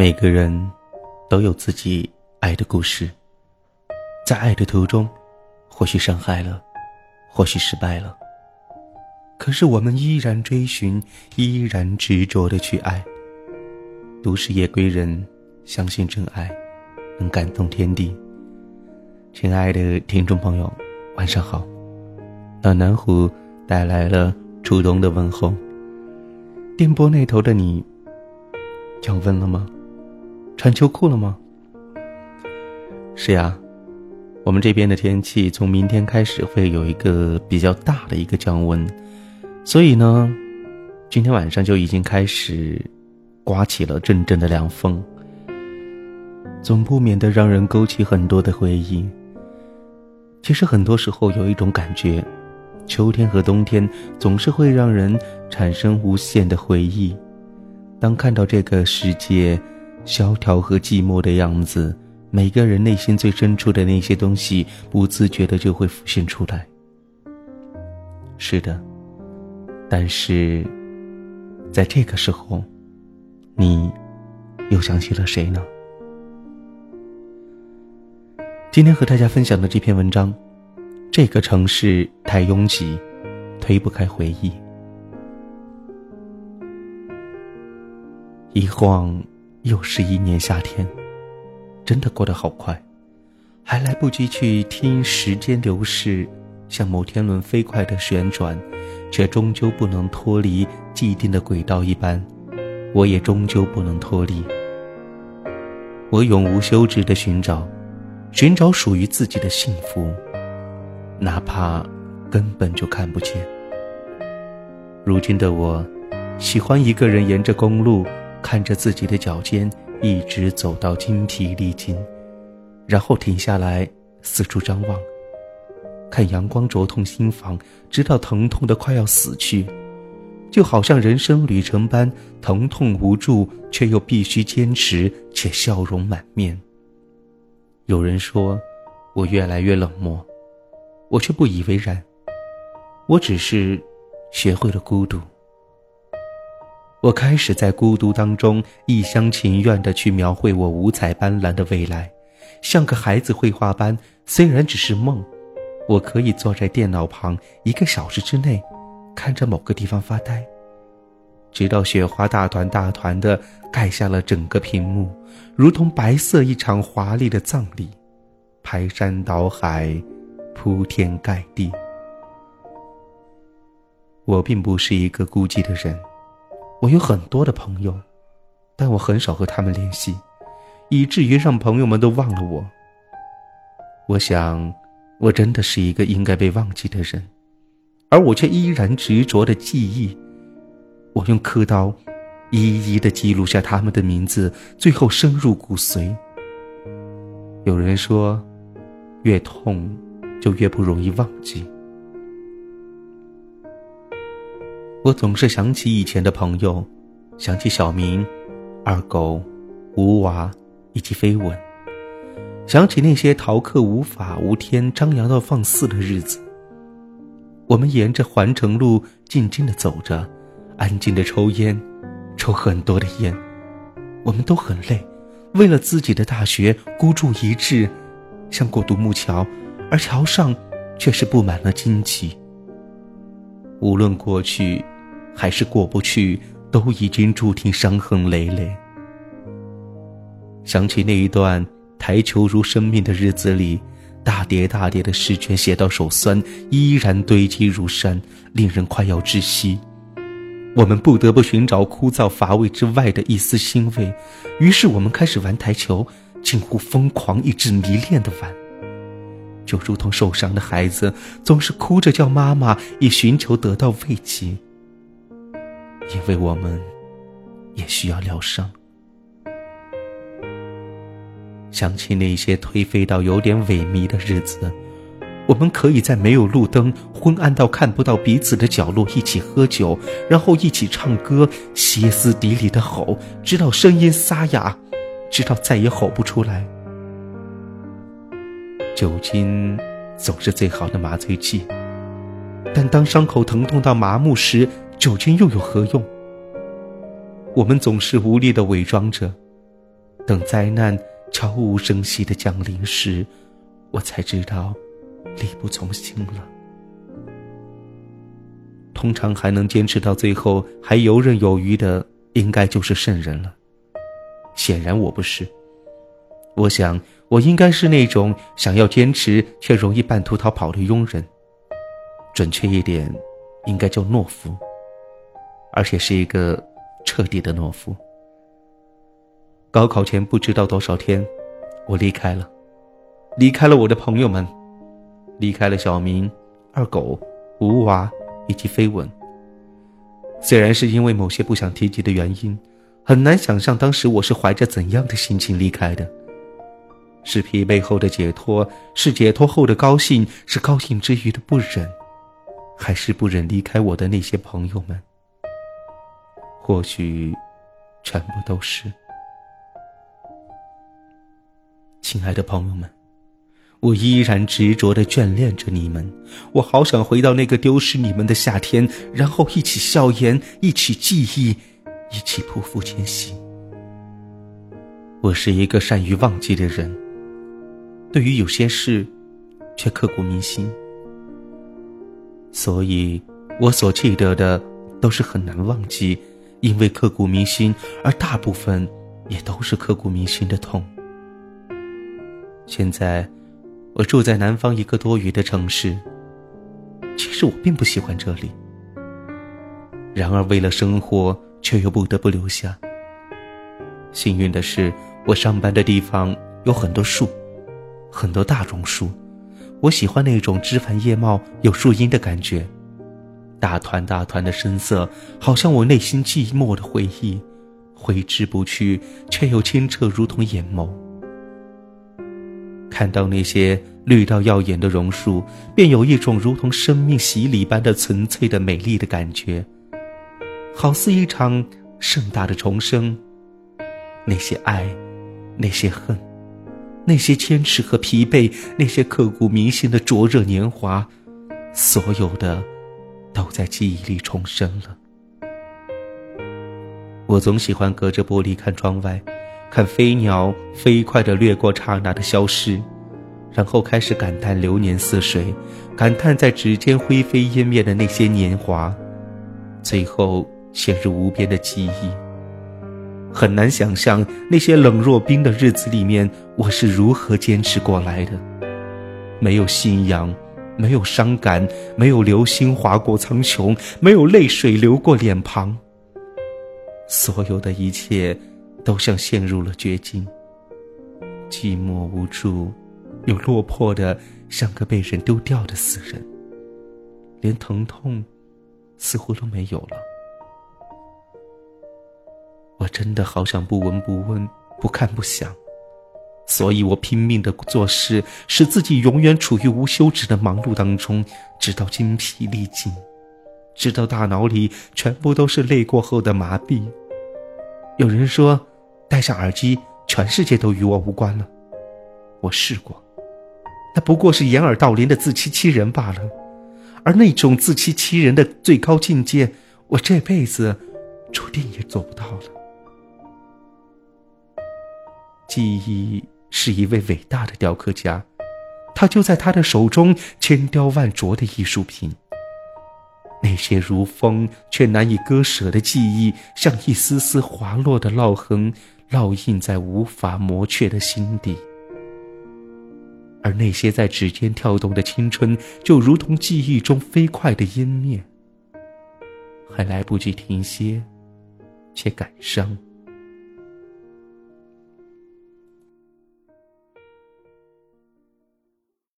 每个人都有自己爱的故事，在爱的途中，或许伤害了，或许失败了。可是我们依然追寻，依然执着的去爱。都市夜归人，相信真爱能感动天地。亲爱的听众朋友，晚上好。暖南湖带来了初冬的问候。电波那头的你，降温了吗？穿秋裤了吗？是呀，我们这边的天气从明天开始会有一个比较大的一个降温，所以呢，今天晚上就已经开始刮起了阵阵的凉风，总不免的让人勾起很多的回忆。其实很多时候有一种感觉，秋天和冬天总是会让人产生无限的回忆。当看到这个世界。萧条和寂寞的样子，每个人内心最深处的那些东西，不自觉的就会浮现出来。是的，但是，在这个时候，你又想起了谁呢？今天和大家分享的这篇文章，这个城市太拥挤，推不开回忆，一晃。又是一年夏天，真的过得好快，还来不及去听时间流逝，像摩天轮飞快的旋转，却终究不能脱离既定的轨道一般，我也终究不能脱离。我永无休止的寻找，寻找属于自己的幸福，哪怕根本就看不见。如今的我，喜欢一个人沿着公路。看着自己的脚尖一直走到筋疲力尽，然后停下来四处张望，看阳光灼痛心房，直到疼痛的快要死去，就好像人生旅程般疼痛无助，却又必须坚持，且笑容满面。有人说我越来越冷漠，我却不以为然，我只是学会了孤独。我开始在孤独当中一厢情愿地去描绘我五彩斑斓的未来，像个孩子绘画般。虽然只是梦，我可以坐在电脑旁一个小时之内，看着某个地方发呆，直到雪花大团大团地盖下了整个屏幕，如同白色一场华丽的葬礼，排山倒海，铺天盖地。我并不是一个孤寂的人。我有很多的朋友，但我很少和他们联系，以至于让朋友们都忘了我。我想，我真的是一个应该被忘记的人，而我却依然执着的记忆。我用刻刀，一一的记录下他们的名字，最后深入骨髓。有人说，越痛，就越不容易忘记。我总是想起以前的朋友，想起小明、二狗、吴娃以及飞吻，想起那些逃课无法无天、张扬到放肆的日子。我们沿着环城路静静的走着，安静的抽烟，抽很多的烟。我们都很累，为了自己的大学孤注一掷，想过独木桥，而桥上却是布满了荆棘。无论过去。还是过不去，都已经注定伤痕累累。想起那一段台球如生命的日子里，大叠大叠的试卷写到手酸，依然堆积如山，令人快要窒息。我们不得不寻找枯燥乏味之外的一丝欣慰，于是我们开始玩台球，近乎疯狂以致迷恋的玩，就如同受伤的孩子总是哭着叫妈妈，以寻求得到慰藉。因为我们也需要疗伤。想起那些颓废到有点萎靡的日子，我们可以在没有路灯、昏暗到看不到彼此的角落一起喝酒，然后一起唱歌，歇斯底里的吼，直到声音沙哑，直到再也吼不出来。酒精总是最好的麻醉剂，但当伤口疼痛到麻木时，酒精又有何用？我们总是无力的伪装着，等灾难悄无声息的降临时，我才知道力不从心了。通常还能坚持到最后还游刃有余的，应该就是圣人了。显然我不是。我想我应该是那种想要坚持却容易半途逃跑的庸人。准确一点，应该叫懦夫，而且是一个彻底的懦夫。高考前不知道多少天，我离开了，离开了我的朋友们，离开了小明、二狗、吴娃。以及飞吻。虽然是因为某些不想提及的原因，很难想象当时我是怀着怎样的心情离开的。是疲惫后的解脱，是解脱后的高兴，是高兴之余的不忍，还是不忍离开我的那些朋友们？或许，全部都是。亲爱的朋友们。我依然执着的眷恋着你们，我好想回到那个丢失你们的夏天，然后一起笑颜，一起记忆，一起匍匐前行。我是一个善于忘记的人，对于有些事，却刻骨铭心，所以我所记得的都是很难忘记，因为刻骨铭心，而大部分也都是刻骨铭心的痛。现在。我住在南方一个多余的城市。其实我并不喜欢这里，然而为了生活，却又不得不留下。幸运的是，我上班的地方有很多树，很多大榕树。我喜欢那种枝繁叶茂、有树荫的感觉。大团大团的深色，好像我内心寂寞的回忆，挥之不去，却又清澈如同眼眸。看到那些绿到耀眼的榕树，便有一种如同生命洗礼般的纯粹的美丽的感觉，好似一场盛大的重生。那些爱，那些恨，那些坚持和疲惫，那些刻骨铭心的灼热年华，所有的，都在记忆里重生了。我总喜欢隔着玻璃看窗外。看飞鸟飞快地掠过刹那的消失，然后开始感叹流年似水，感叹在指尖灰飞烟灭的那些年华，最后陷入无边的记忆。很难想象那些冷若冰的日子里面，我是如何坚持过来的。没有信仰，没有伤感，没有流星划过苍穹，没有泪水流过脸庞。所有的一切。都像陷入了绝境，寂寞无助，又落魄的像个被人丢掉的死人，连疼痛似乎都没有了。真的好想不闻不问，不看不想，所以我拼命的做事，使自己永远处于无休止的忙碌当中，直到精疲力尽，直到大脑里全部都是累过后的麻痹。有人说。戴上耳机，全世界都与我无关了。我试过，那不过是掩耳盗铃的自欺欺人罢了。而那种自欺欺人的最高境界，我这辈子注定也做不到了。记忆是一位伟大的雕刻家，他就在他的手中千雕万琢的艺术品。那些如风却难以割舍的记忆，像一丝丝滑落的烙痕。烙印在无法磨却的心底，而那些在指尖跳动的青春，就如同记忆中飞快的湮灭，还来不及停歇，却感伤。